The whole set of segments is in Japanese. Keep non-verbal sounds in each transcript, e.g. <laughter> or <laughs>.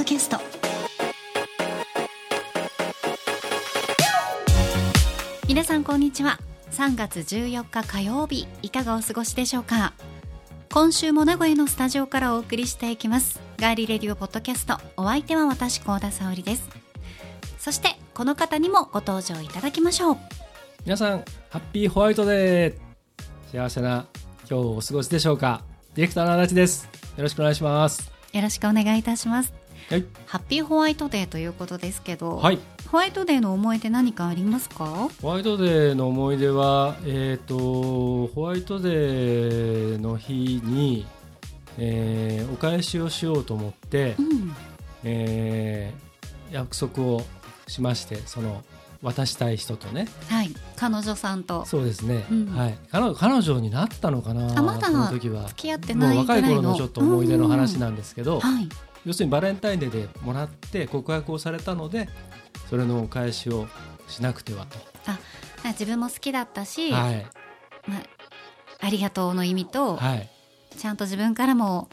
ドキャスト。皆さんこんにちは。3月14日火曜日いかがお過ごしでしょうか？今週も名古屋のスタジオからお送りしていきます。ガーリレディオポッドキャストお相手は私高田沙織です。そしてこの方にもご登場いただきましょう。皆さんハッピーホワイトデー。幸せな今日お過ごしでしょうか？ディレクターの足立です。よろしくお願いします。よろしくお願いいたしますはい。ハッピーホワイトデーということですけど、はい。ホワイトデーの思い出何かありますか？ホワイトデーの思い出はえっ、とホワイトデーの日に、えーお返しをしようと思って、うん。えー約束をしましてその渡したい人とね。はい。彼女さんと。そうですね、うん。はい。彼女彼女になったのかなあまだその時は。付き合ってもうないぐらいの。若い頃のちょっと思い出の話なんですけど、はい要するにバレンタインデーでもらって告白をされたのでそれのお返しをしなくては自分も好きだったし、とはい。まあ、ありがとうの意味と、はい。ちゃんと自分からも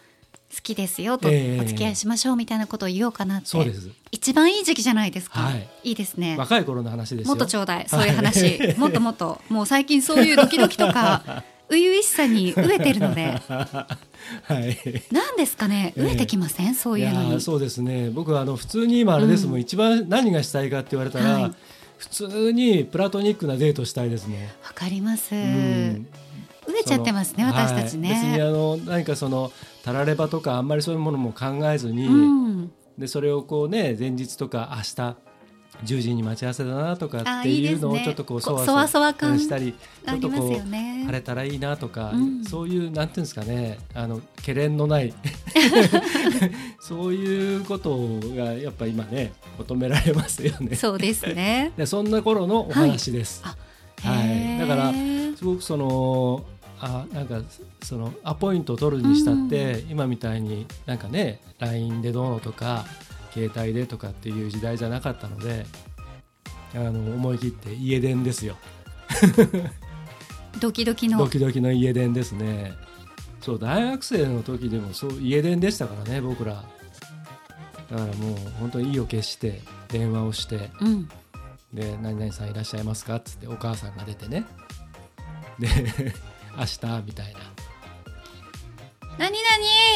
好きですよと、ええ。お付き合いしましょうみたいなことを言おうかなってそうです。一番いい時期じゃないですか、はい。いいですね。若い頃の話ですよ。もっとちょうだい。そういう話、もっともっと。もう最近そういうドキドキとか <laughs> 初々しさに飢えてるので。はい。何ですかね？ええ。飢えてきません、そういうのそうですね。僕はあの普通に今あれですもん、うん。一番何がしたいかって言われたら、はい。普通にプラトニックなデートしたいですね。わかります、うん。飢えちゃってますね私たちはい。別にね、あの何かそのたらればとかあんまりそういうものも考えずに、うん。でそれをこうね前日とか明日10時に待ち合わせだなとかあっていうのをちょっとこうそわこそわ感したりちょっとこう晴れたらいいなとか、うん。そういうなんていうんですかねあの懸念のない <laughs> そういうことがやっぱ今ね求められますよね。そうですね。<laughs> でそんな頃のお話です。あはい。へー。だからすごくそのあなんかそのアポイントを取るにしたって、今みたいになんかね LINE でどうのとか携帯でとかっていう時代じゃなかったのであの思い切って家電ですよ。<laughs> ドキドキの。ドキドキの家電ですね。そう大学生の時でもそう家電でしたからね僕ら。だからもう本当に意を決して電話をしてうん。で「何々さんいらっしゃいますか?」っつってお母さんが出てね。で <laughs> 明日みたいな何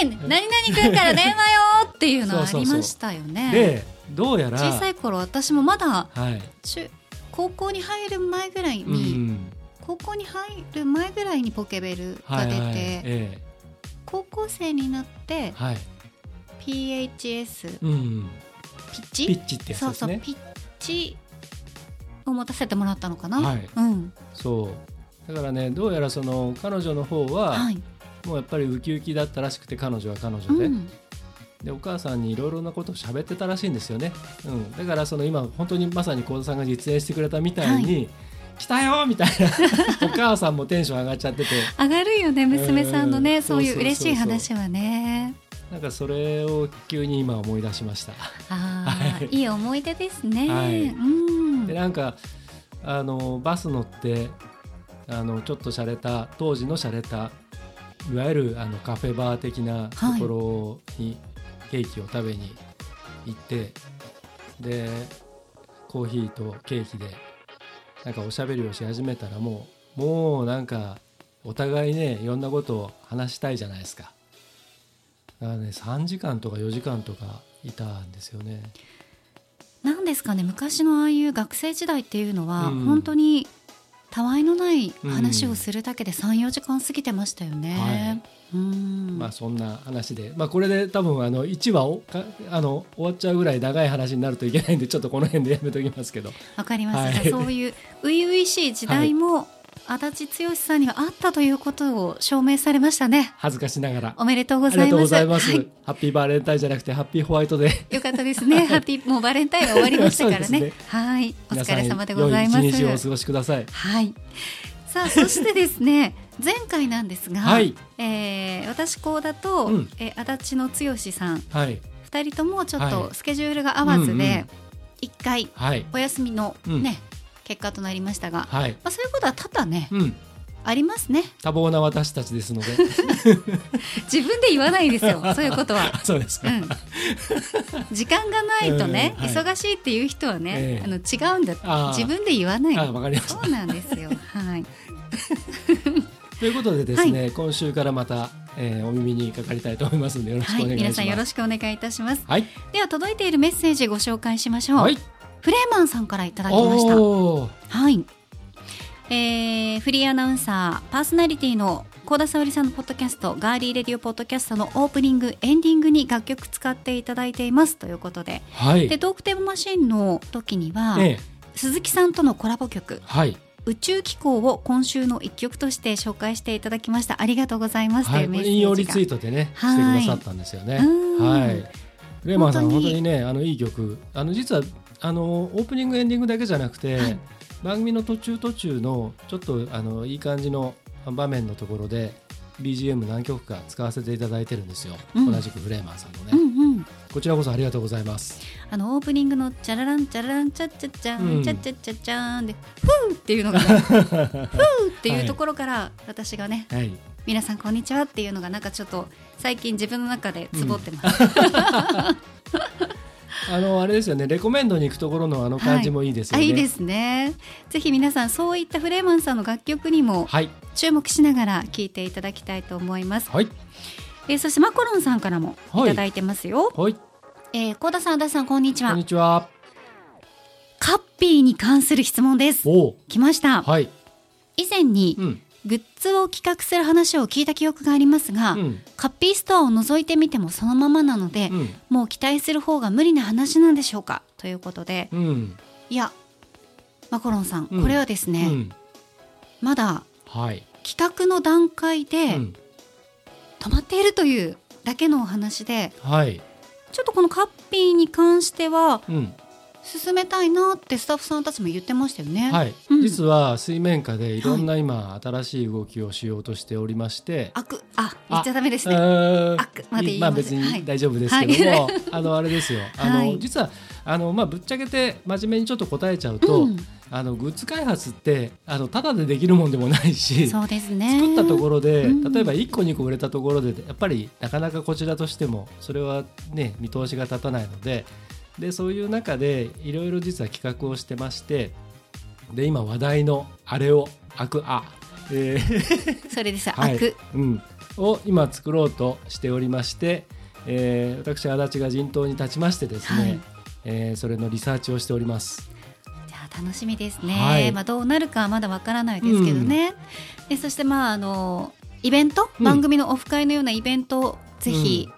々何々くんから電話よっていうのはありましたよね。でどうやら小さい頃私もまだはい。中高校に入る前ぐらいうんに、高校に入る前ぐらいにポケベルが出て、はいはい。え高校生になってえはい。PHS うん。ピッチ？ピッチってやつですね。そうそうピッチを持たせてもらったのかな、はい。うん。そう。だからねどうやらその彼女の方は、はい、もうやっぱりウキウキだったらしくて彼女は彼女で、うん、でお母さんにいろいろなことを喋ってたらしいんですよね、うん、だからその今本当にまさに幸田さんが実演してくれたみたいに、来たよみたいな。<laughs> お母さんもテンション上がっちゃってて。上がるよね娘さんのね、うん。そういう。嬉しい話はね。なんかそれを急に今思い出しました。あー、はい。い、い思い出ですね、はい。うん。でなんかあのバス乗ってあのちょっと洒落た当時の洒落たいわゆるあのカフェバー的なところにケーキを食べに行って、でコーヒーとケーキでなんかおしゃべりをし始めたらもうもうなんかお互いねいろんなことを話したいじゃないですか。だからね3時間とか4時間とかいたんですよね。なんですかね昔のああいう学生時代っていうのは、うん。本当にたわいのない話をするだけで34時間過ぎてましたよね。うん。まあそんな話で、まあ、これで多分あの1話をかあの終わっちゃうぐらい長い話になるといけないんでちょっとこの辺でやめときますけど。わかります、はい。そういう初々しい時代も、足立剛さんにはあったということを証明されましたね。恥ずかしながら。おめでとうごありがとうざいます。ございます、はいハッピーバレンタインじゃなくてハッピーホワイトデーよかったですね。ハッピーもうバレンタインは終わりましたからね。ね。はい、お疲れ様でございます。良い一日をお過ごしください。はい。さあそしてですね <laughs> 前回なんですが、はい。えー私高田と、うん。えー足立の剛さん。はい。二人ともちょっはい。とスケジュールが合わずうんうんで一回はい。お休みのうん。ね、結果となりましたが、はい。まあ、そういうことは多々ねうん。ありますね。多忙な私たちですので。<laughs> 自分で言わないですよ <laughs> そういうことは。そうですか、うん、時間がないとね、うんはい。忙しいっていう人はね、ええ。あの違うんだ自分で言わない。あわかりました。そうなんですよ。はい。<laughs> ということでですね、今週からまた、えーお耳にかかりたいと思いますのでよろしくおはい、願いします、皆さんよろしくお願いいたします。はい。では届いているメッセージご紹介しましょう、はいフレーマンさんからいただきました。はい、えーフリーアナウンサーパーソナリティの幸田沙織さんのポッドキャストガーリーレディオポッドキャストのオープニングエンディングに楽曲使っていただいていますということで。はい。でトークテーママシンの時には、ええ。鈴木さんとのコラボ曲はい。宇宙機構を今週の一曲として紹介していただきました。ありがとうございます。とはい。メッセー引用リジが。ツイートでねしてはい。くださったんですよね。うん。はい。レーマンさん本当にねあのいい曲。あの実はあのオープニングエンディングだけじゃなくて、はい。番組の途中途中のちょっとあのいい感じの場面のところで BGM 何曲か使わせていただいてるんですよ、うん。同じくフレーマンさんのね、うんうんこちらこそありがとうございます。あのオープニングのチャラランチャラランチャッチャッチャうん。ンチャッチャッチャッチャンでフーっていうのがね <laughs> フーっていうところから私がねはい。皆さんこんにちはっていうのがなんかちょっと最近自分の中でツボってます、あのあれですよね。レコメンドに行くところのあの感じもいいですよね、あいいですね。ぜひ皆さんそういったフレーマンさんの楽曲にもはい。注目しながら聴いていただきたいと思います、はい。えーそしてマコロンさんからもい。ただいてますよ、はい。えー、高田さん、田さん、こんにちは。こんに。ちは。カッピーに関する質問です。お来ました。はい。以前にうんグッズを企画する話を聞いた記憶がありますが、うん。カッピーストアを覗いてみてもそのままなので、うん。もう期待する方が無理な話なんでしょうか？ということで、うん。いや、マコロンさん、うん。これはですね、うん。まだはい、企画の段階でうん。止まっているというだけのお話で、はい。ちょっとこのカッピーに関してはうん進めたいなってスタッフさんたちも言ってましたよね。はい、うん。実は水面下でいろんな今新しい動きをしようとしておりまして、あくあ言っちゃダメですね。あまでまあ別はい。に大丈夫ですけども、は <laughs> あのあれですよ。あの、はい。実はあのまあぶっちゃけて真面目にちょっと答えちゃうと、うん。あのグッズ開発ってあのただでできるもんでもないしそうですね。作ったところで、うん。例えば1個2個売れたところでやっぱりなかなかこちらとしてもそれはね見通しが立たないのででそういう中でいろいろ実は企画をしてましてで今話題のあれをあくあ、えー <laughs> それです。はいあくうん、を今作ろうとしておりまして、えー私足立が陣頭に立ちましてですね、はいえーそれのリサーチをしております。じゃあ楽しみですね。はいまあどうなるかはまだわからないですけどね。でそしてまああのイベント、うん番組のオフ会のようなイベントをぜひ、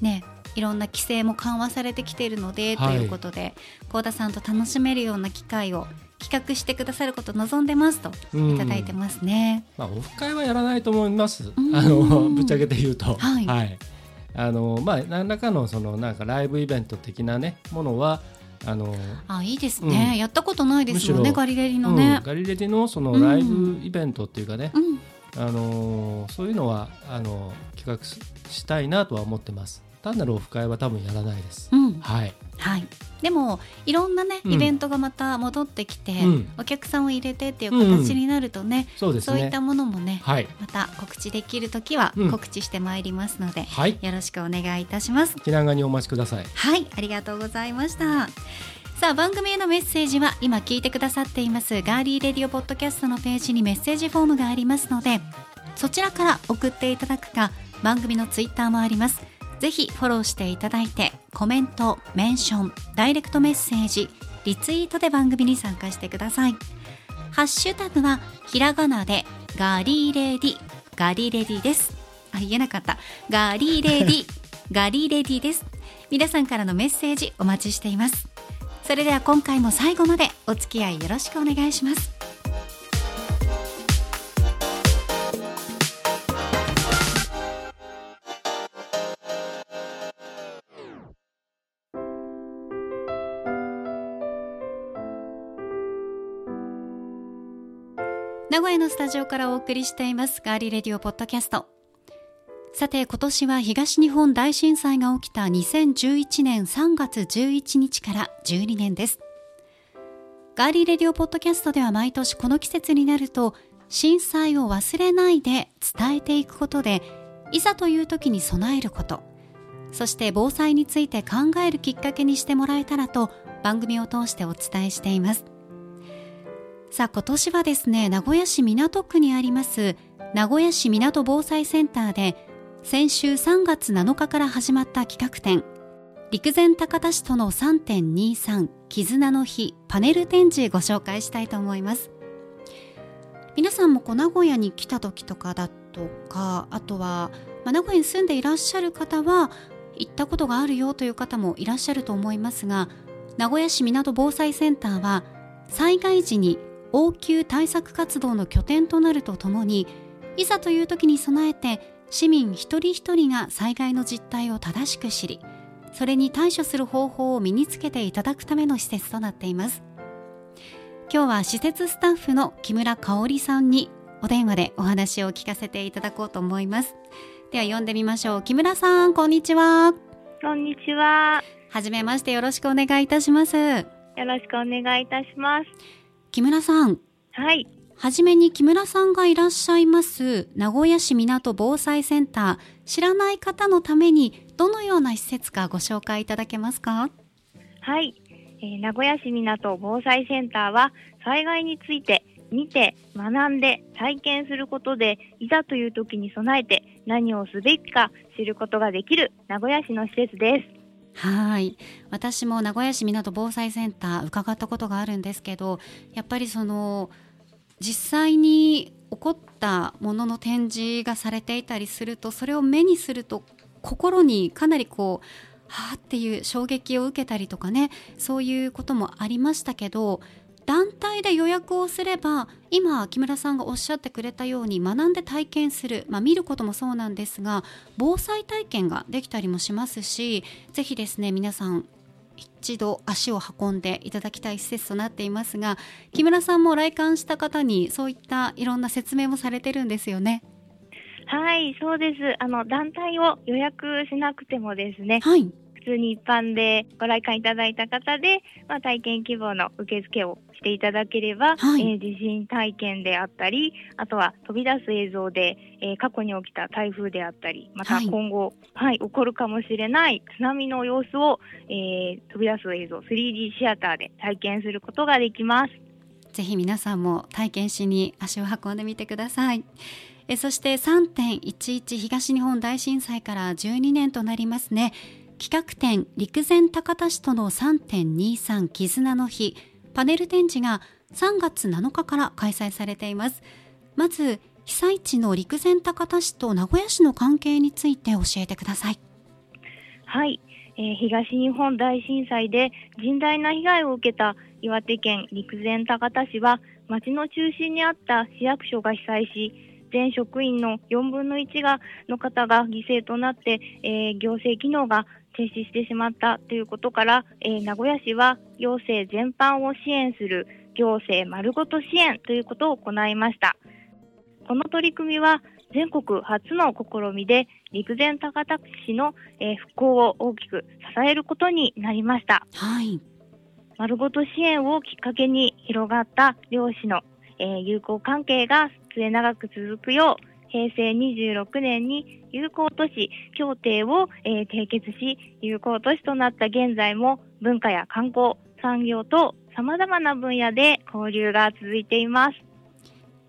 ね。いろんな規制も緩和されてきているので、はい。ということで幸田さんと楽しめるような機会を企画してくださることを望んでますとうん。いただいてますね。まあ、オフ会はやらないと思います。うん。あのぶっちゃけて言うと、はい。あのまあ何らかのそのなんかライブイベント的なねものはあの、あいいですね、うん。やったことないですもんむしろねガリレディのうんね。ガリレディのそのうん。ライブイベントっていうかね、うん。あのそういうのはあの企画ししたいなとは思ってます。単なるオフ会は多分やらないです。うんはい。はい、でもいろんなねうんイベントがまた戻ってきて、うんお客さんを入れてっていう形になるとね、そうですね。そういったものもねはい。また告知できるときはうん告知してまいりますので、はい。よろしくお願いいたします気長にお待ちください。はいありがとうございましたさあ番組へのメッセージは今聞いてくださっていますガーリーレディオポッドキャストのページにメッセージフォームがありますのでそちらから送っていただくか番組のツイッターもありますぜひフォローしていただいてコメントメンションダイレクトメッセージリツイートで番組に参加してください。ハッシュタグはひらがなでガリレディガリレディです。あ言えなかった。ガリレディ <laughs> ガリレディです。皆さんからのメッセージお待ちしています。それでは今回も最後までお付き合いよろしくお願いします名古屋のスタジオからお送りしていますガーリーレディオポッドキャスト。さて今年は東日本大震災が起きた2011年3月11日から12年です。ガーリーレディオポッドキャストでは毎年この季節になると震災を忘れないで伝えていくことでいざという時に備えること。そして防災について考えるきっかけにしてもらえたらと番組を通してお伝えしています。さあ今年はですね名古屋市港区にあります名古屋市港防災センターで先週3月7日から始まった企画展。陸前高田市との3.23絆の日パネル展示ご紹介したいと思います。皆さんもこう名古屋に来た時とかだとかあとは、まあ、名古屋に住んでいらっしゃる方は行ったことがあるよという方もいらっしゃると思いますが名古屋市港防災センターは災害時に応急対策活動の拠点となるとともにいざという時に備えて市民一人一人が災害の実態を正しく知りそれに対処する方法を身につけていただくための施設となっています。今日は施設スタッフの木村香織さんにお電話でお話を聞かせていただこうと思います。では呼んでみましょう。木村さんこんにちは。こんにちは。はじめましてよろしくお願いいたします。よろしくお願いいたします木村さん。はい。はじめに木村さんがいらっしゃいます名古屋市港防災センター。知らない方のためにどのような施設かご紹介いただけますか？はい、えー、名古屋市港防災センターは災害について見て学んで体験することでいざという時に備えて何をすべきか知ることができる名古屋市の施設ですはい。私も名古屋市港防災センター伺ったことがあるんですけどやっぱりその実際に起こったものの展示がされていたりするとそれを目にすると心にかなりこうはあっていう衝撃を受けたりとかねそういうこともありましたけど団体で予約をすれば今木村さんがおっしゃってくれたように学んで体験する、まあ、見ることもそうなんですが防災体験ができたりもしますしぜひですね皆さん一度足を運んでいただきたい施設となっていますが木村さんも来館した方にそういったいろんな説明もされてるんですよね。はい、そうです。あの団体を予約しなくてもですね、はい、普通に一般でご来館いただいた方で、まあ、体験希望の受付をしていただければ、はい、えー、地震体験であったり、あとは飛び出す映像で、えー、過去に起きた台風であったり、また今後、はい、はい、起こるかもしれない津波の様子を、えー、飛び出す映像 3D シアターで体験することができます。ぜひ皆さんも体験しに足を運んでみてください。えそして3.11東日本大震災から12年となりますね。企画展陸前高田市との3.23絆の日パネル展示が3月7日から開催されています。まず被災地の陸前高田市と名古屋市の関係について教えてください。はい、えー、東日本大震災で甚大な被害を受けた岩手県陸前高田市は町の中心にあった市役所が被災し全職員の4分の1がの方が犠牲となって、えー、行政機能が停止してしまったということから、えー、名古屋市は行政全般を支援する行政丸ごと支援ということを行いました。この取り組みは全国初の試みで陸前高田市の、えー、復興を大きく支えることになりました。はい。丸ごと支援をきっかけに広がった両市の、えー、友好関係が末永く続くよう平成26年に友好都市協定を、えー、締結し、友好都市となった現在も文化や観光、産業と様々な分野で交流が続いています。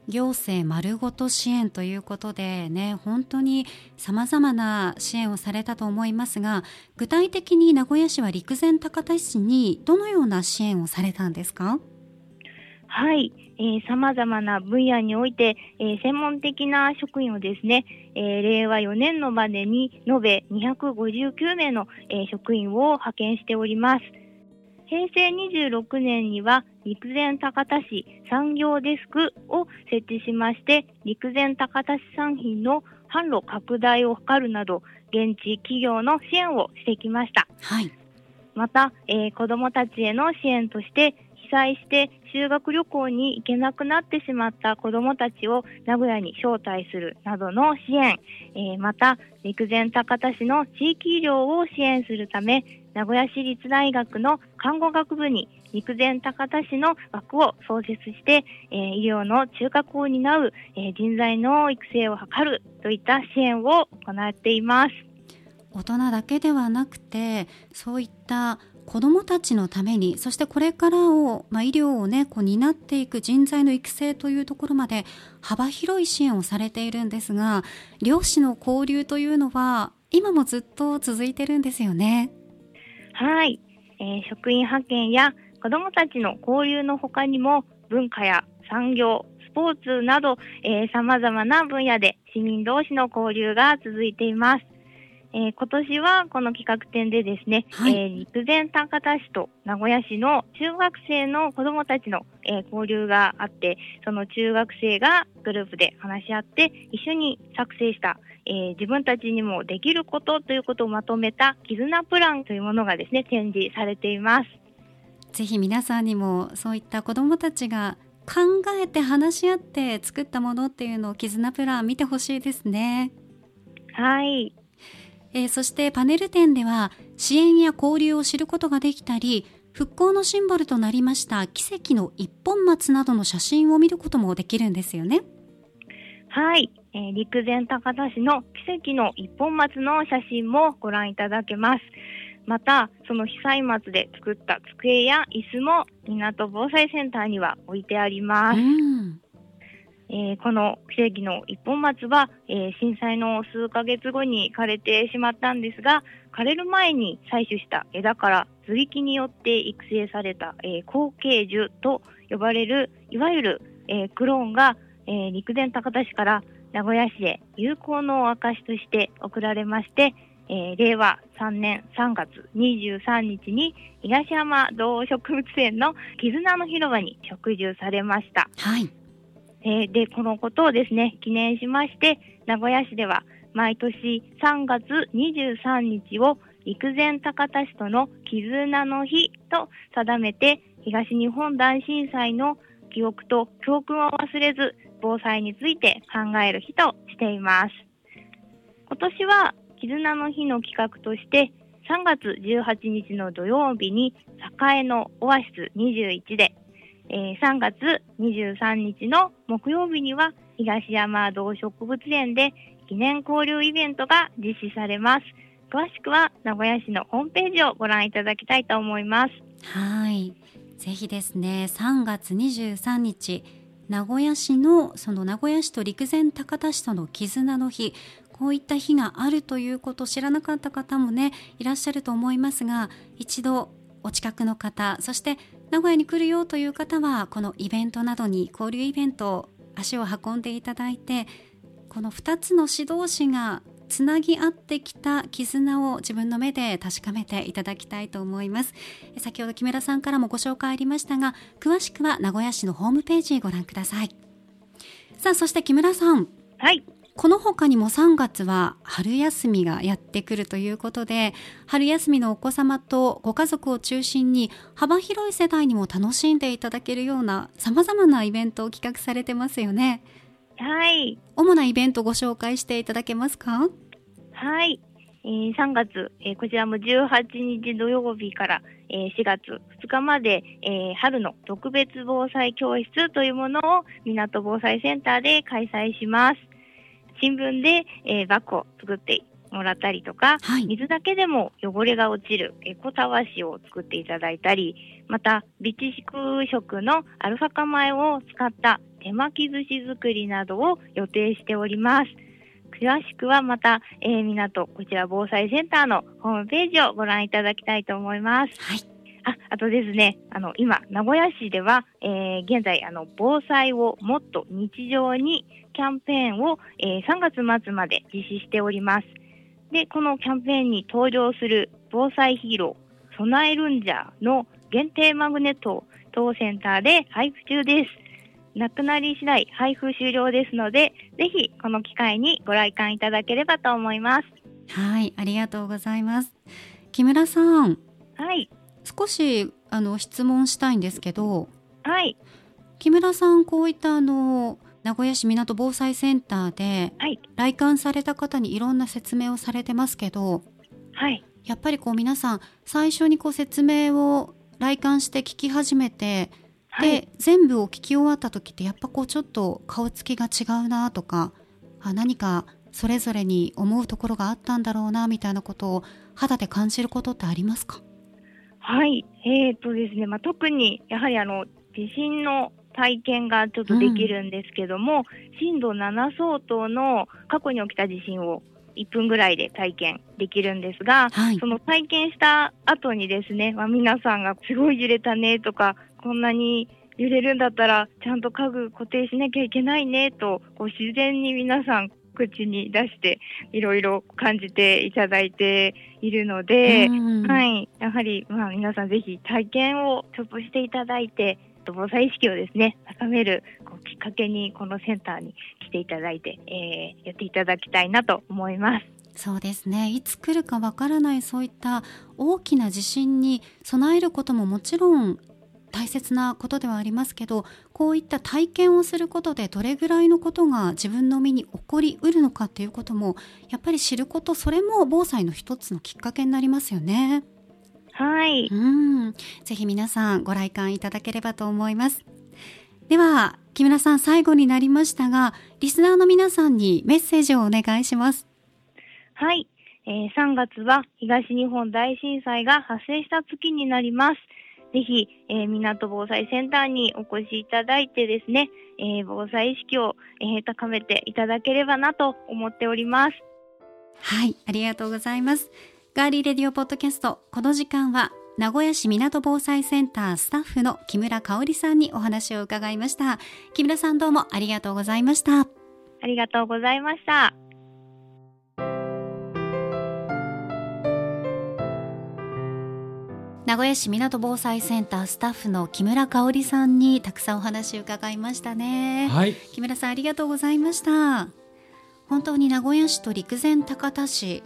行政丸ごと支援ということでね、本当に様々な支援をされたと思いますが、具体的に名古屋市は陸前高田市にどのような支援をされたんですか？はい、さまざまな分野において、えー、専門的な職員をですね、えー、令和4年のまでに延べ259名の、えー、職員を派遣しております。平成26年には陸前高田市産業デスクを設置しまして、陸前高田市産品の販路拡大を図るなど、現地企業の支援をしてきました。はい。また、えー、子どもたちへの支援として、被災して修学旅行に行けなくなってしまった子どもたちを名古屋に招待するなどの支援、えー、また陸前高田市の地域医療を支援するため名古屋市立大学の看護学部に陸前高田市の枠を創設して、えー、医療の中核を担う、えー、人材の育成を図るといった支援を行っています。大人だけではなくてそういった子どもたちのためにそしてこれからを、まあ、医療を、ね、こう担っていく人材の育成というところまで幅広い支援をされているんですが漁師の交流というのは今もずっと続いてるんですよね。はい、えー、職員派遣や子どもたちの交流のほかにも文化や産業スポーツなどさまざまな分野で市民同士の交流が続いています。えー、今年はこの企画展でですね、はい、えー、陸前高田市と名古屋市の中学生の子どもたちの、えー、交流があって、その中学生がグループで話し合って、一緒に作成した、えー、自分たちにもできることということをまとめた絆プランというものがですね、展示されています。ぜひ皆さんにもそういった子どもたちが考えて話し合って作ったものっていうのを絆プラン見てほしいですね。はい。えー、そしてパネル展では支援や交流を知ることができたり復興のシンボルとなりました奇跡の一本松などの写真を見ることもできるんですよね。はい、えー、陸前高田市の奇跡の一本松の写真もご覧いただけます。また、その被災松で作った机や椅子も港防災センターには置いてあります。うんえー、この奇跡の一本松は、えー、震災の数ヶ月後に枯れてしまったんですが、枯れる前に採取した枝から図引によって育成された、えー、後継樹と呼ばれる、いわゆる、え、クローンが、え、陸前高田市から名古屋市へ友好の証として贈られまして、え、令和3年3月23日に東山動植物園の絆の広場に植樹されました。はい。えー、で、このことをですね、記念しまして、名古屋市では毎年3月23日を陸前高田市との絆の日と定めて、東日本大震災の記憶と教訓を忘れず、防災について考える日としています。今年は絆の日の企画として、3月18日の土曜日に栄のオアシス21でえー、3月23日の木曜日には東山動植物園で記念交流イベントが実施されます。詳しくは名古屋市のホームページをご覧いただきたいと思います。はい。ぜひですね、3月23日、名古屋市のその名古屋市と陸前高田市との絆の日、こういった日があるということを知らなかった方もね、いらっしゃると思いますが、一度お近くの方、そして名古屋に来るよという方はこのイベントなどに交流イベント足を運んでいただいてこの2つの指導士がつなぎ合ってきた絆を自分の目で確かめていただきたいと思います。先ほど木村さんからもご紹介ありましたが詳しくは名古屋市のホームページご覧ください。さあそして木村さん。はい。この他にも3月は春休みがやってくるということで春休みのお子様とご家族を中心に幅広い世代にも楽しんでいただけるようなさまざまなイベントを企画されてますよね。はい。主なイベントご紹介していただけますか？はい、えー、3月、えー、こちらも18日土曜日から、えー、4月2日まで、えー、春の特別防災教室というものを港防災センターで開催します新聞で、えー、バッグを作ってもらったりとか、はい、水だけでも汚れが落ちるエコたわしを作っていただいたり、また、備蓄食のアルファ化米を使った手巻き寿司作りなどを予定しております。詳しくはまた、えー、港、こちら防災センターのホームページをご覧いただきたいと思います。はい。あ、あとですね、あの、今、名古屋市では、えー、現在、あの、防災をもっと日常にキャンペーンを、えー、3月末まで実施しております。で、このキャンペーンに登場する防災ヒーロー、備えるんじゃの限定マグネットを当センターで配布中です。なくなり次第配布終了ですので、ぜひこの機会にご来館いただければと思います。はい、ありがとうございます。木村さん。はい。少しあの質問したいんですけど、はい。木村さんこういったあの名古屋市港防災センターではい。来館された方にいろんな説明をされてますけど、はい。やっぱりこう皆さん最初にこう説明を来館して聞き始めて、はい。で全部を聞き終わった時ってやっぱこうちょっと顔つきが違うなとかあ何かそれぞれに思うところがあったんだろうなみたいなことを肌で感じることってありますか？はい。えー、とですね、まあ、特に、やはりあの、地震の体験がちょっとできるんですけども、震度7相当の過去に起きた地震を1分ぐらいで体験できるんですが、はいその体験した後にですね、まあ、皆さんがすごい揺れたねとか、こんなに揺れるんだったら、ちゃんと家具固定しなきゃいけないねと、こう自然に皆さん口に出して、いろいろ感じていただいているので、うんはい。やはり、まあ皆さんぜひ体験をちょっとしていただいて、防災意識をですね、高めるこうきっかけにこのセンターに来ていただいて、えーやっていただきたいなと思います。そうですねいつ来るかわからないそういった大きな地震に備えることももちろん大切なことではありますけどこういった体験をすることでどれぐらいのことが自分の身に起こりうるのかっていうこともやっぱり知ることそれも防災の一つのきっかけになりますよね。はい。うんぜひ皆さんご来館いただければと思います。では木村さん最後になりましたがリスナーの皆さんにメッセージをお願いします。はい。えー3月は東日本大震災が発生した月になります。ぜひ、えー港防災センターにお越しいただいてですね、えー防災意識を、えー高めていただければなと思っております。はい、ありがとうございます。ガーリーレディオポッドキャスト、この時間は、名古屋市港防災センタースタッフの木村香織さんにお話を伺いました。木村さんどうもありがとうございました。ありがとうございました。名古屋市港防災センタースタッフの木村香織さんにたくさんお話を伺いましたね。はい木村さんありがとうございました本当に名古屋市と陸前高田市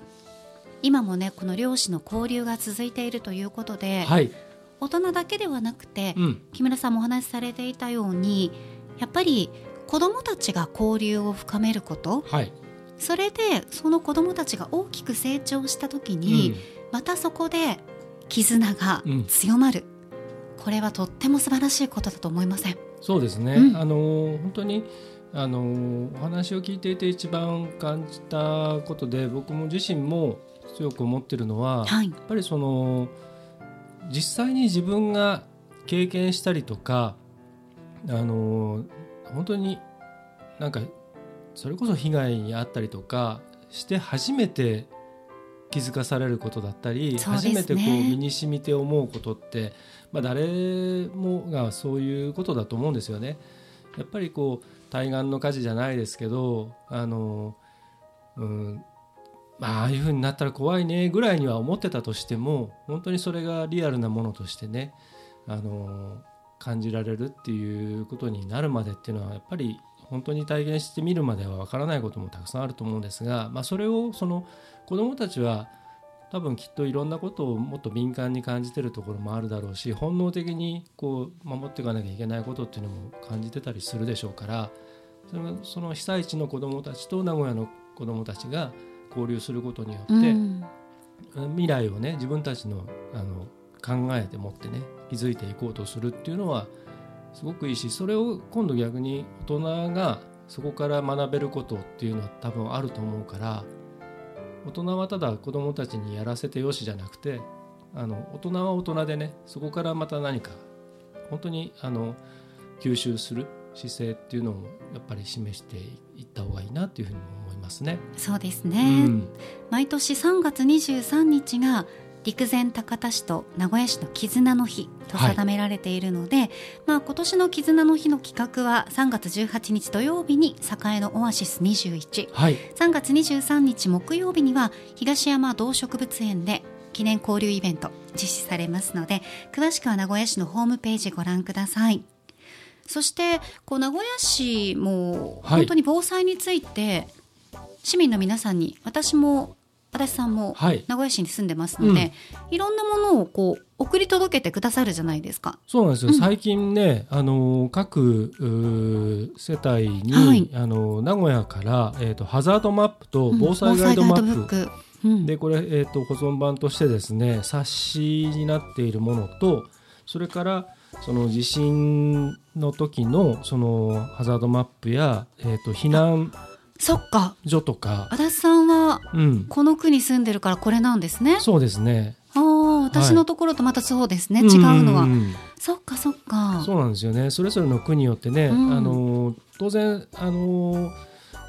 今もねこの漁師の交流が続いているということで、はい。大人だけではなくて、うん。木村さんもお話しされていたようにやっぱり子どもたちが交流を深めることはい。それでその子どもたちが大きく成長した時に、またそこで絆が強まる、これはとっても素晴らしいことだと思いません。そうですね、うん。あの本当にあのお話を聞いていて一番感じたことで僕も自身も強く思ってるのは、はいやっぱりその実際に自分が経験したりとかあの本当になんかそれこそ被害に遭ったりとかして初めて気づかされることだったり、ね初めてこう身に染みて思うことって、まあ、誰もがそういうことだと思うんですよね。やっぱりこう対岸の火事じゃないですけどあの、うんまああいう風になったら怖いねぐらいには思ってたとしても本当にそれがリアルなものとしてねあの感じられるっていうことになるまでっていうのはやっぱり本当に体験してみるまではわからないこともたくさんあると思うんですが、まあ、それをその子どもたちは多分きっといろんなことをもっと敏感に感じてるところもあるだろうし本能的にこう守っていかなきゃいけないことっていうのも感じてたりするでしょうからそのその被災地の子どもたちと名古屋の子どもたちが交流することによって、うん。未来をね自分たちのあの考えて持ってね気づいていこうとするっていうのはすごくいいしそれを今度逆に大人がそこから学べることっていうのは多分あると思うから大人はただ子どもたちにやらせてよしじゃなくてあの大人は大人でねそこからまた何か本当にあの吸収する姿勢っていうのをやっぱり示していった方がいいなっていうふうにも思いますね。そうですうね、ん。毎年3月23日が陸前高田市と名古屋市の絆の日と定められているので、まあ、今年の絆の日の企画は3月18日土曜日に栄のオアシス21はい、3月23日木曜日には東山動植物園で記念交流イベント実施されますので詳しくは名古屋市のホームページご覧ください。そしてこう名古屋市もはい。本当に防災について市民の皆さんに私も足立さんもはい。名古屋市に住んでますので、いろんなものをこう送り届けてくださるじゃないですか。そうなんですよ、うん。最近ね、あの各世帯に、はい。あの名古屋から、えー、とハザードマップとうん。防災ガイドマップ、うん。でこれ、えー、と保存版としてですね冊子になっているものとそれからその地震の時のそのハザードマップや、えー、と避難そっか所とか、足立さんはうん、この区に住んでるからこれなんですね。そうですね。ああ私のところとまたそうですね、ん違うのは。んそっかそっか。そうなんですよね。それぞれの区によってね、うんあの当然あの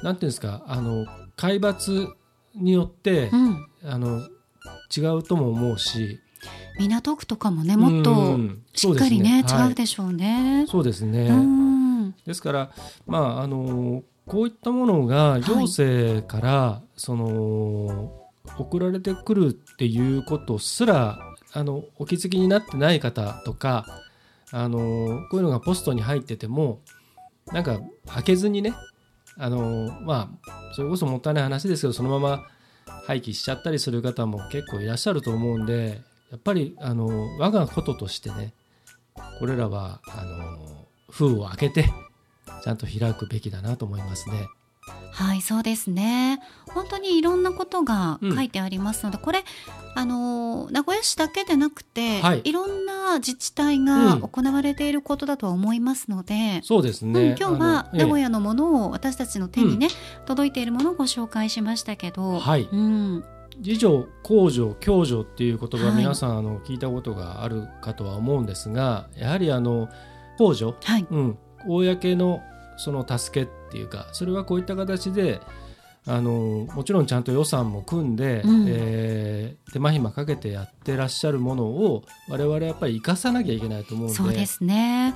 なんていうんですか、あの海抜によって、うん、あの違うとも思うし、港区とかもねもっとうんしっかりねそうですね違うでしょうね。そうですね。うんですからまああのこういったものがい。行政から、その送られてくるっていうことすらあのお気づきになってない方とかあのこういうのがポストに入っててもなんか開けずにねあのまあそれこそもったいない話ですけどそのまま廃棄しちゃったりする方も結構いらっしゃると思うんでやっぱりあの我がこととしてねこれらはあの封を開けてちゃんと開くべきだなと思いますね。はいそうですね。本当にいろんなことがうん。書いてありますので、これあの名古屋市だけでなくて、はい。い、ろんな自治体がうん。行われていることだとは思いますので、そうですうんね。今日は名古屋のものを私たちの手にね、届いているものをご紹介しましたけど、はい。うん、自助公助共助っていう言葉、はい。皆さんあの聞いたことがあるかとは思うんですがやはりあの公助、はい、うん、公のその助けっていうかそれはこういった形であのもちろんちゃんと予算も組んで、うん。えー手間暇かけてやってらっしゃるものを我々やっぱり生かさなきゃいけないと思うんで。そうですね。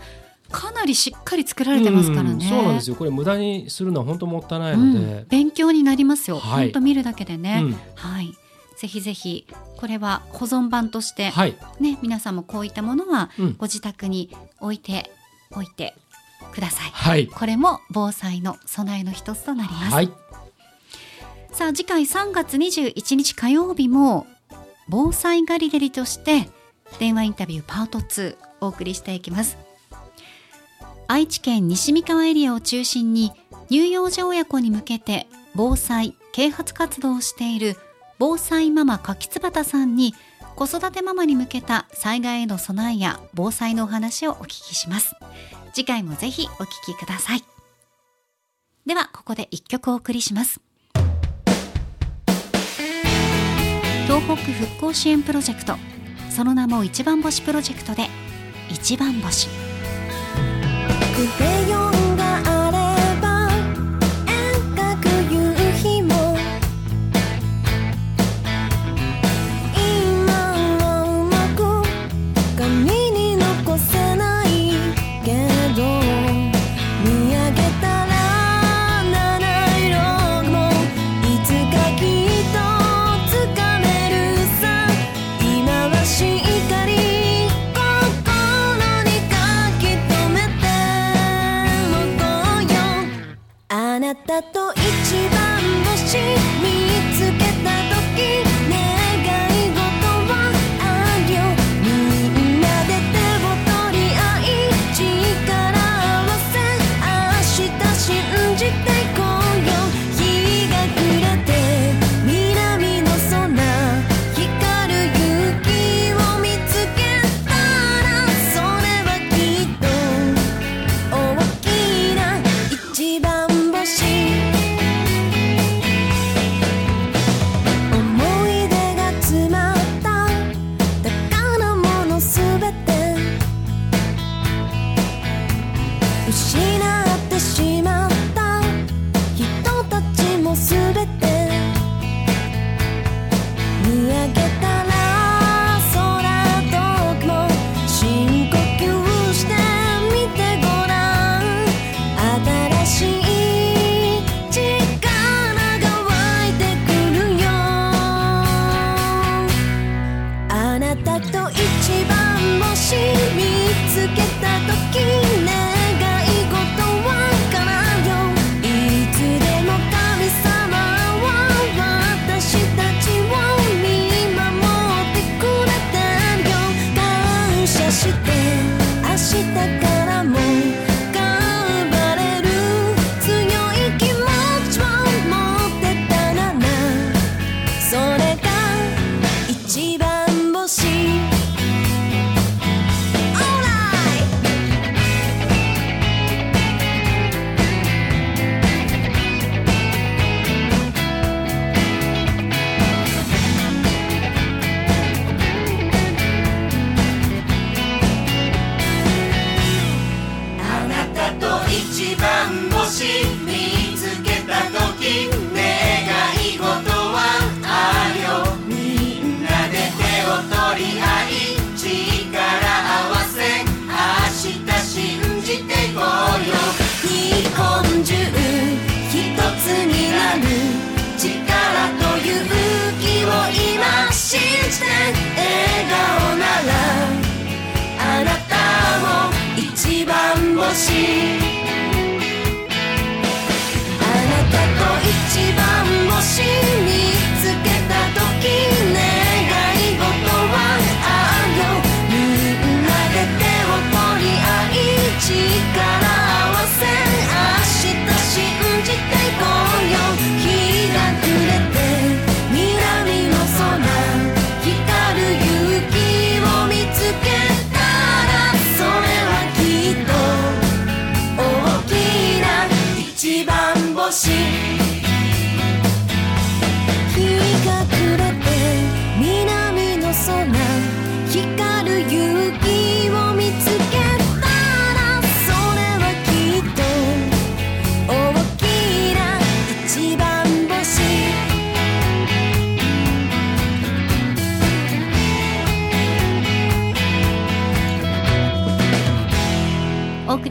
かなりしっかり作られてますからね。うんそうなんですよ。これ無駄にするのは本当もったいないうん。ので、勉強になりますよ。はい。本当見るだけでね。うん。はい。ぜひぜひこれは保存版として、はい、ね皆さんもこういったものはうん。ご自宅に置いておいてください。はいこれも防災の備えの一つとなります。はいさあ次回3月21日火曜日も防災ガリレリとして電話インタビューパート2お送りしていきます愛知県西三河エリアを中心に乳幼児親子に向けて防災啓発活動をしている防災ママ柿椿さんに子育てママに向けた災害への備えや防災のお話をお聞きします。次回もぜひお聞きください。ではここで一曲お送りします。東北復興支援プロジェクト。その名も一番星プロジェクトで一番星。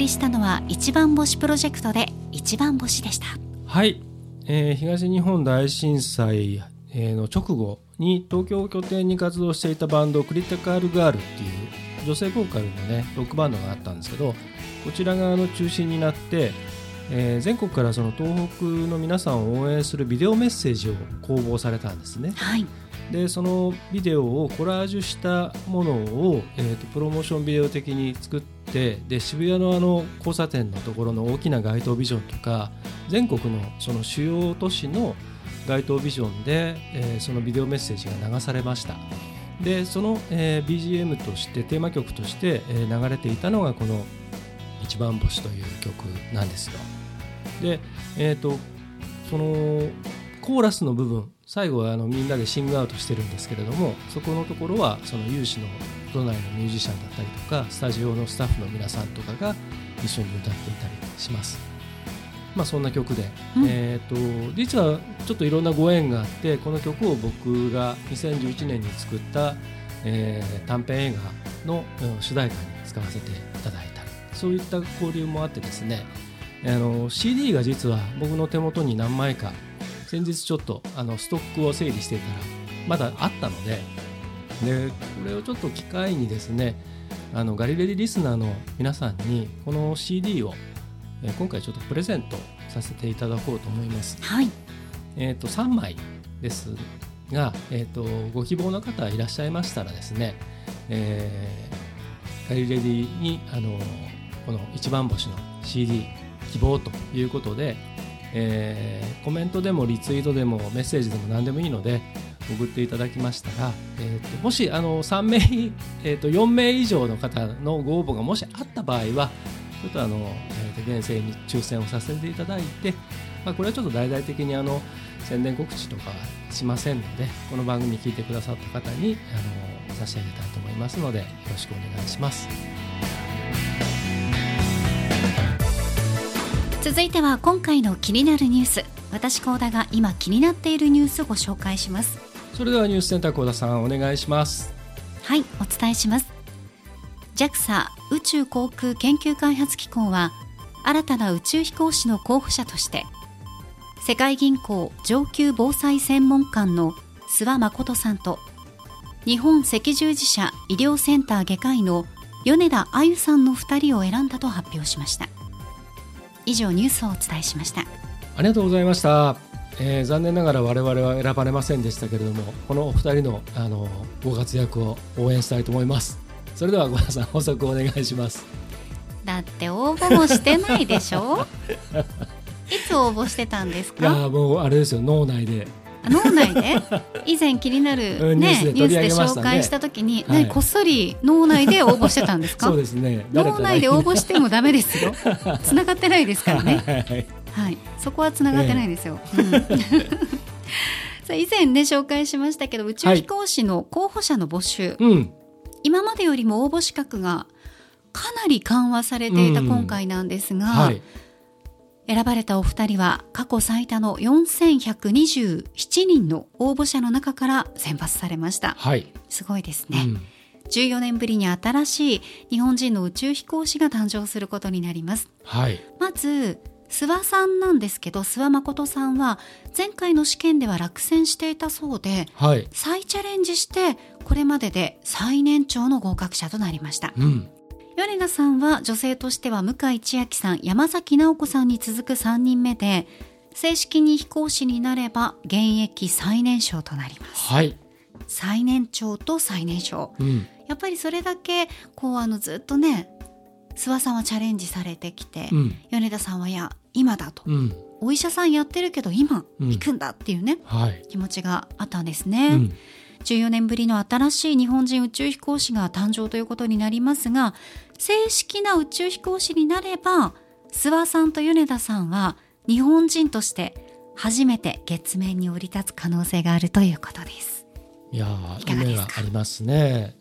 りしたのは一番星プロジェクトで一番星でした。はい、えー東日本大震災えーの直後に東京を拠点に活動していたバンドクリティカルガールっていう女性ボーカルのねロックバンドがあったんですけどこちらがあの中心になって、えー全国からその東北の皆さんを応援するビデオメッセージを公募されたんですね。はいでそのビデオをコラージュしたものを、えーとプロモーションビデオ的に作ってで渋谷のあの交差点のところの大きな街頭ビジョンとか全国のその主要都市の街頭ビジョンで、えーそのビデオメッセージが流されました。でその、えー BGM としてテーマ曲として、えー流れていたのがこの「一番星」という曲なんですよ。でえっ、とそのコーラスの部分最後はあのみんなでシングアウトしてるんですけれどもそこのところはその有志の都内のミュージシャンだったりとかスタジオのスタッフの皆さんとかが一緒に歌っていたりします。まあそんな曲で、うんえっ、と実はちょっといろんなご縁があってこの曲を僕が2011年に作った、えー短編映画のうん主題歌に使わせていただいたりそういった交流もあってですねあの CD が実は僕の手元に何枚か先日ちょっとあのストックを整理していたらまだあったのででこれをちょっと機会にですねあのガリレディリスナーの皆さんにこの CD を、えー今回ちょっとプレゼントさせていただこうと思います。はいえー、と3枚ですが、えー、とご希望の方いらっしゃいましたらですね、えーガリレディにあのこの一番星の CD 希望ということで、えーコメントでもリツイートでもメッセージでも何でもいいので送っていただきましたら、えー、ともしあの3名、<laughs> えー、と4名以上の方のご応募がもしあった場合はちょっとあの、えー厳正に抽選をさせていただいて、まあ、これはちょっと大々的にあの宣伝告知とかはしませんのでこの番組聞いてくださった方にあの差し上げたいと思いますのでよろしくお願いします。続いては今回の気になるニュース。私高田が今気になっているニュースをご紹介します。それではニュースセンター小田さんお願いします。はいお伝えします。JAXA 宇宙航空研究開発機構は新たな宇宙飛行士の候補者として世界銀行上級防災専門官の諏訪誠さんと日本赤十字社医療センター外科医の米田あゆさんの2人を選んだと発表しました以上ニュースをお伝えしましたありがとうございました。えー残念ながら我々は選ばれませんでしたけれどもこのお二人のあのご活躍を応援したいと思います。それでは小田さん補足お願いします。だって応募もしてないでしょ？いつ応募してたんですいやもうあれですよ脳内であ脳内で以前気になる、<laughs> うんね、ニュースで紹介した時に、はい。ねこっそり脳内で応募してたんですか？<laughs> そうですね。誰脳か内で応募してもダメですよ。<laughs> 繋がってないですからね。はいはいそこは繋がってないですよ、うん。さあ以前ね紹介しましたけど宇宙飛行士の候補者の募集、うん。今までよりも応募資格がかなり緩和されていた今回なんですが、はい。選ばれたお二人は過去最多の4127人の応募者の中から選抜されましたはい。すごいですね、うん。14年ぶりに新しい日本人の宇宙飛行士が誕生することになりますはい。まず諏訪さんなんですけど諏訪誠さんは前回の試験では落選していたそうではい。再チャレンジしてこれまでで最年長の合格者となりましたうん。米田さんは女性としては向井千秋さん山崎直子さんに続く3人目で正式に飛行士になれば現役最年少となります。はい、最年長と最年少。うん、やっぱりそれだけこうあのずっとね諏訪さんはチャレンジされてきて、うん、米田さんはいや今だと、うん、お医者さんやってるけど今うん。行くんだっていうね、はい、気持ちがあったんですうね、ん、14年ぶりの新しい日本人宇宙飛行士が誕生ということになりますが正式な宇宙飛行士になれば諏訪さんと米田さんは日本人として初めて月面に降り立つ可能性があるということです。いや夢がありますね。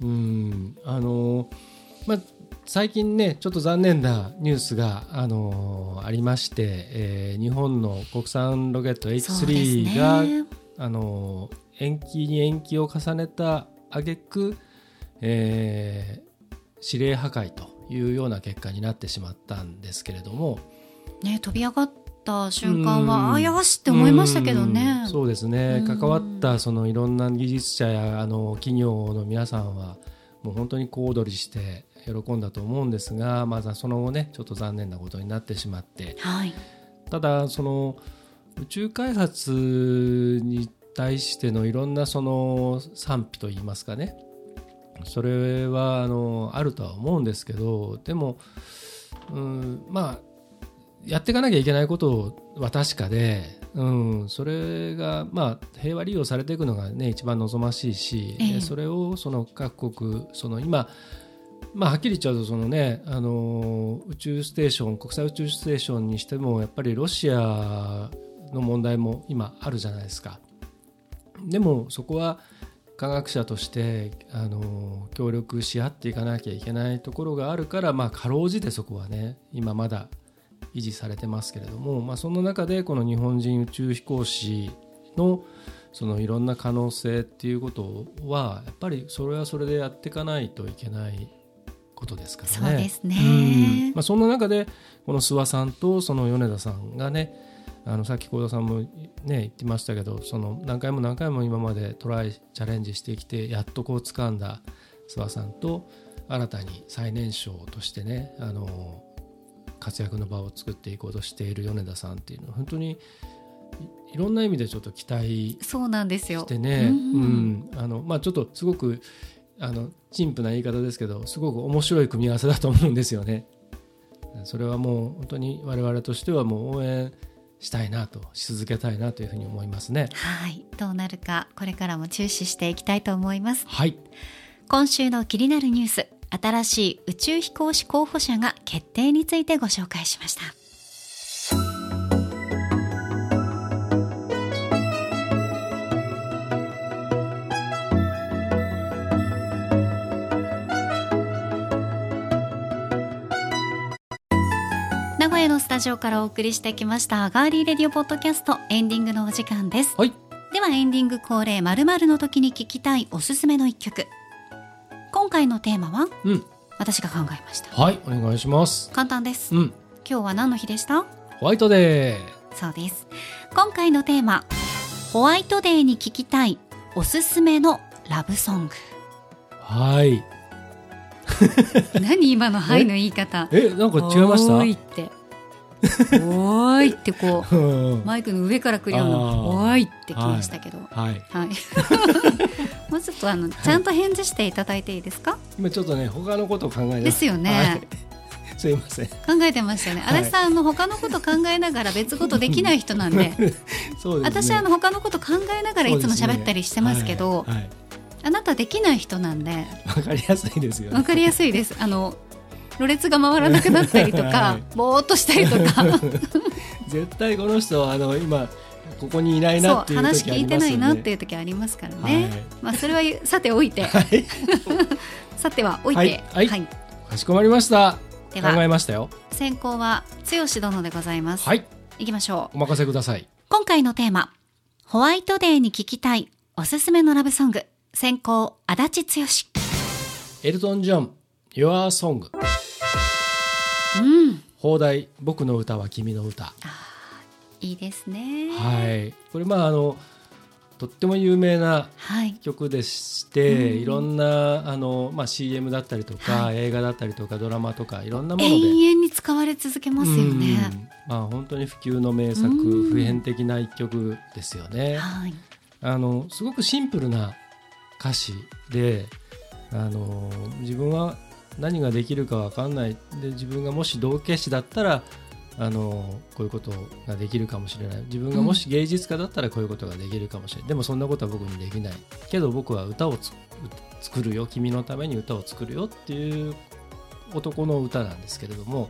うん、あのーまあ最近ねちょっと残念なニュースがあのーありまして、えー日本の国産ロケットそうです H3 が、ね。あのー延期に延期を重ねた挙句、えー指令破壊というような結果になってしまったんですけれども、ね飛び上がった瞬間うん。はあよしって思いましたけどね。うんそうですね、うん。関わったそのいろんな技術者やあの企業の皆さんはもう本当に小躍りして喜んだと思うんですがまずはその後ねちょっと残念なことになってしまって。はい。ただその宇宙開発に対してのいろんなその賛否といいますかねそれはあのあるとは思うんですけどでも、うん、まあやっていかなきゃいけないことは確かで、うん、それが、まあ、平和利用されていくのが、ね、一番望ましいし、ええでそれをその各国その今、まあ、はっきり言っちゃうとその、ね、あの宇宙ステーション国際宇宙ステーションにしてもやっぱりロシアの問題も今あるじゃないですか。でもそこは科学者としてあの協力し合っていかなきゃいけないところがあるから、まあ、かろうじてそこはね今まだ維持されてますけれども、まあ、その中でこの日本人宇宙飛行士のそのいろんな可能性っていうことはやっぱりそれはそれでやっていかないといけないことですからね。そうですねうんまあ、そんな中でこの諏訪さんとその米田さんがねあのさっき幸田さんも、ね、言ってましたけどその何回も何回も今までトライチャレンジしてきてやっとこう掴んだ諏訪さんと新たに最年少としてねあの活躍の場を作っていこうとしている米田さんっていうのは本当にいいろんな意味でちょっと期待そうなんですよ。してね、ちょっとすごくあの陳腐な言い方ですけどすごく面白い組み合わせだと思うんですよね。それはもう本当に我々としてはもう応援したいなとし続けたいなというふうに思いますね。はい。どうなるかこれからも注視していきたいと思います。はい、今週の気になるニュース新しい宇宙飛行士候補者が決定についてご紹介しましたのスタジオからお送りしてきましたガーリーレディオポッドキャストエンディングのお時間です。はい、ではエンディング恒例〇〇の時に聞きたいおすすめの一曲。今回のテーマはうん、私が考えました。はい、お願いします。簡単です。うん、今日は何の日でした？ホワイトデそうです。今回のテーマホワイトデーに聞きたいおすすめのラブソング。ー。はい。<laughs> 何今の「はい」の言い方？え、なんか違いました？おーいってこう <laughs> うんマイクの上から来るようなおーいってきましたけど。はい、はい。<laughs> もうちょっとあのちゃんと返事していただいていいですか？今ちょっとね他のことを考えてですよね。はい。<laughs> すいません。考えてましたよね。はい。足立さんあの他のこと考えながら別ことできない人なんで、そうですね。私あの他のこと考えながらいつも喋ったりしてますけど、はい。はい。あなたできない人なんで。わかりやすいですよね。わかりやすいです。あのろれつが回らなくなったりとか、はいぼーっとしたりとか、<laughs> 絶対この人はあの今ここにいないなっていう話聞いて。ないなっていう時ありますからね。はいまあそれはさておいて、はい、<laughs> さてはおいて、はいはいかしこまりました。考ではえましたよ。先行は剛殿でございます。はい、行きましょう。お任せください。今回のテーマ、ホワイトデーに聞きたいおすすめのラブソング、先行足立剛。エルトン・ジョン、Your Song、うん、放題、僕の歌は君の歌。いいですね。はい、これまああのとっても有名なはい曲でして、うんいろんなあの、まあ、CM だったりとか、は映画だったりとかドラマとかいろんなもの永で遠に使われ続けますよね。うんまあ、本当に普及の名作、うん普遍的な一曲ですよね。はい。あのすごくシンプルな歌詞であの自分は何ができるかわかんない。で自分がもし道化師だったらあのこういうことができるかもしれない。自分がもし芸術家だったらこういうことができるかもしれない、でもそんなことは僕にできない。けど僕は歌を作るよ。君のために歌を作るよっていう男の歌なんですけれども。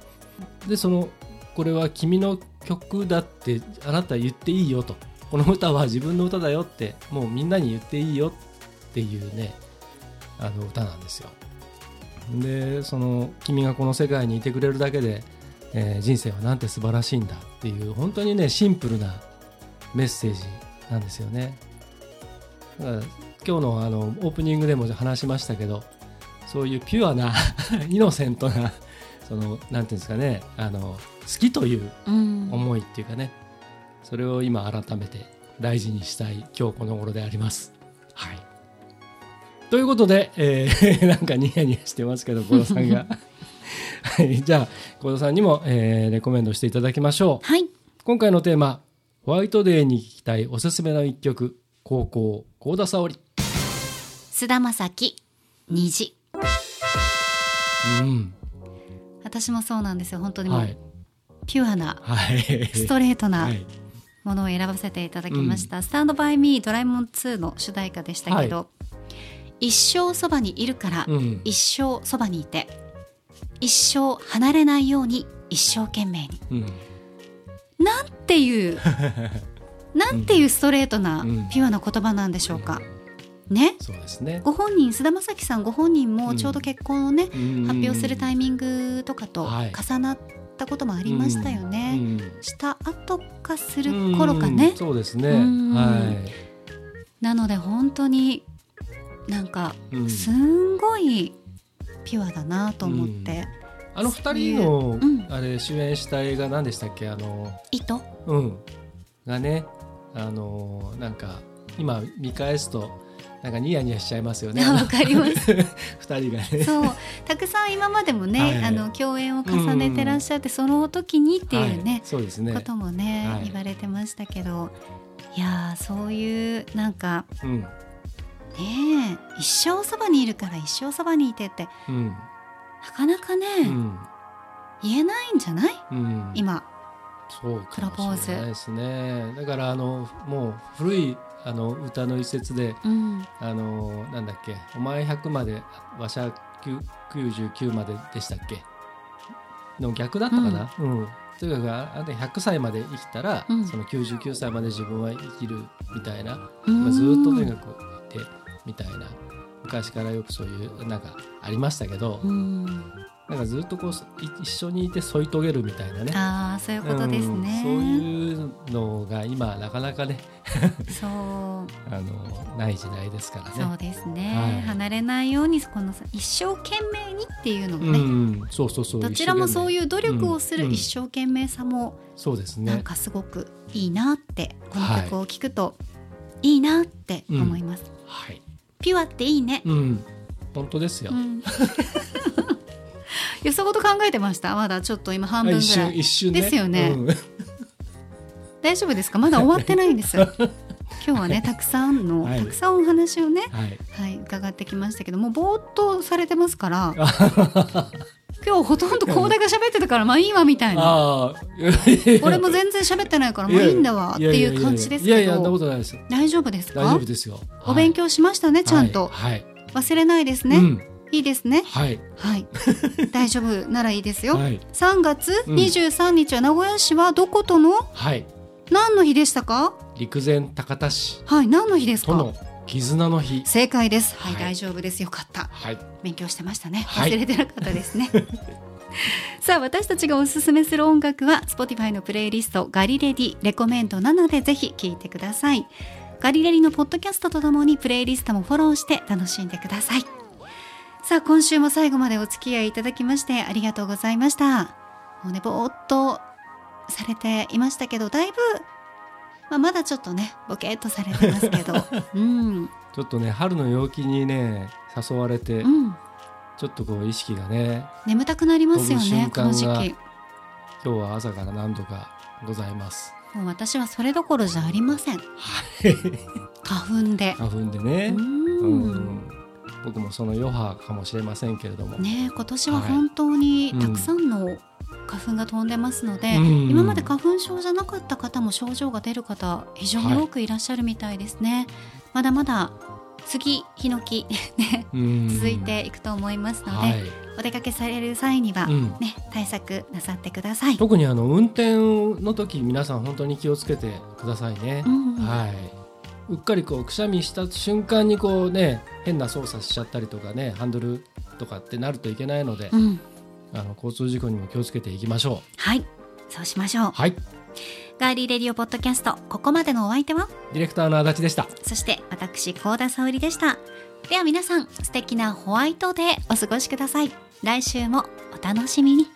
でそのこれは君の曲だってあなた言っていいよと。この歌は自分の歌だよってもうみんなに言っていいよっていうねあの歌なんですよ。でその君がこの世界にいてくれるだけで、えー人生はなんて素晴らしいんだっていう本当にねシンプルなメッセージなんですよねだから今日のあのオープニングでも話しましたけどそういうピュアなイノセントなそのなんていうんですかねあの好きといううん。思いっていうかねそれを今改めて大事にしたい今日この頃であります。はいということで、えー <laughs> なんかニヤニヤしてますけど小田さんが。<laughs> はいじゃあ小田さんにも、えーレコメンドしていただきましょう。はい。今回のテーマホワイトデーに聴きたいおすすめの一曲高校幸田沙織。菅田将暉、虹。うん。私もそうなんですよ。本当にもう、はい。ピュアな、はい。ストレートなはい。ものを選ばせていただきました。スタンドバイミードラえもん2の主題歌でしたけど、一生そばにいるから、うん。一生そばにいて、一生離れないように一生懸命に。うん。なんていう、<laughs> なんていうストレートな、うん。ピュアな言葉なんでしょうか。ね？そうですね。ご本人、菅田将暉さんご本人もちょうど結婚をね、発発表するタイミングとかとはい。重なったこともありましたよね。うん。した後かする頃かね。うん。そうですね。うん。はなので本当になんかすんごいピュアだなと思って、あの二人の、うん。あれ主演した映画何でしたっけ？あの糸？うん。がねあのなんか今見返すとなんかニヤニヤしちゃいますよね。わかります。<laughs> 二人がね。そう。たくさん今までもね、はいはい。あの共演を重ねてらっしゃって、その時にっていうはい。ね、そうですね。こともね、はい。言われてましたけどいやーそういうなんかうんねえ一生そばにいるから一生そばにいてって。うん。なかなかね、うん。言えないんじゃない？うん。今。そうかもしれないですね。だからあのもう古いあの歌の一節でうん。あのなんだっけお前100までわしゃ99まででしたっけ？の逆だったかな？うん、とにかくああで100歳まで生きたら、うん。その99歳まで自分は生きるみたいな、うん。まあ、ずっととにかくいてみたいな昔からよくそういうなんかありましたけど、うん。なんかずっとこうい一緒にいて添い遂げるみたいなね。ああそういうことですね、うんそういうのが今なかなかね。<laughs> そう。<laughs> あのない時代ですからね。そうですね、はい。離れないようにこのさ一生懸命にっていうのもうね、ん、そうそうそうどちらもそういう努力をするうん。一生懸命さもそうですね。なんかすごくいいなってこの曲を聴くとい。いなって思います、はいピュアっていいね、うん。本当ですよ、うん。<laughs> よそごと考えてました？まだちょっと今半分ぐ一らい。瞬一瞬ね。ですよね。うん。<laughs> 大丈夫ですか？まだ終わってないんです。よ <laughs> 今日はねたくさんの、はい。たくさんお話をねはい。はい伺ってきましたけどもうぼーっとされてますから今日ほとんど広大が喋ってたからまあいいわみたいな。ああ。<laughs> 俺も全然喋ってないからもういいんだわっていう感じですけいやいやいやそんなどことないですよ。大丈夫です大丈か夫ですよ。お勉強しましたねちゃんと。はい。はい。忘れないですね、うん。いいですね。はい。はい。<laughs> 大丈夫ならいいですよ、はい。3月うん。23日は名古屋市はどことのはい何の日でしたか陸前高田市はい何の日ですか絆の日。正解です。はい、はい。大丈夫です。よかった。はい。勉強してましたね。はい。忘れてなかったですね、<laughs> さあ私たちがおすすめする音楽は Spotify のプレイリストガリレディレコメント7でぜひ聴いてください。ガリレディのポッドキャストとともにプレイリストもフォローして楽しんでください。さあ今週も最後までお付き合いいただきましてありがとうございました。もうねぼーっとされていましたけどだいぶまあ、まだちょっとねボケっとされてますけど。<laughs> うん。ちょっとね春の陽気にね誘われて、うん。ちょっとこう意識がね眠たくなりますよねこの時期。今日は朝から何度かございます。もう私はそれどころじゃありません。花粉で。花粉でうね、うん。ん。僕もその余波かもしれませんけれども、ね今年は本当にたくさんの花粉が飛んでますので、うん。今まで花粉症じゃなかった方も症状が出る方非常に多くいらっしゃるみたいですね、まだまだ杉ヒノキ <laughs> ねうん。続いていくと思いますので、はい。お出かけされる際には、うん。ね対策なさってください。特にあの運転の時皆さん本当に気をつけてくださいね。うん。はい。うっかりこうくしゃみした瞬間にこうね変な操作しちゃったりとかねハンドルとかってなるといけないので、うん、あの交通事故にも気をつけていきましょはいそうしましょうう。はい。ガーリーレディオポッドキャストここまでのお相手は？ディレクターの足立でした。そして私高田沙織でしたでは皆さん素敵なホワイトデーお過ごしください来週もお楽しみに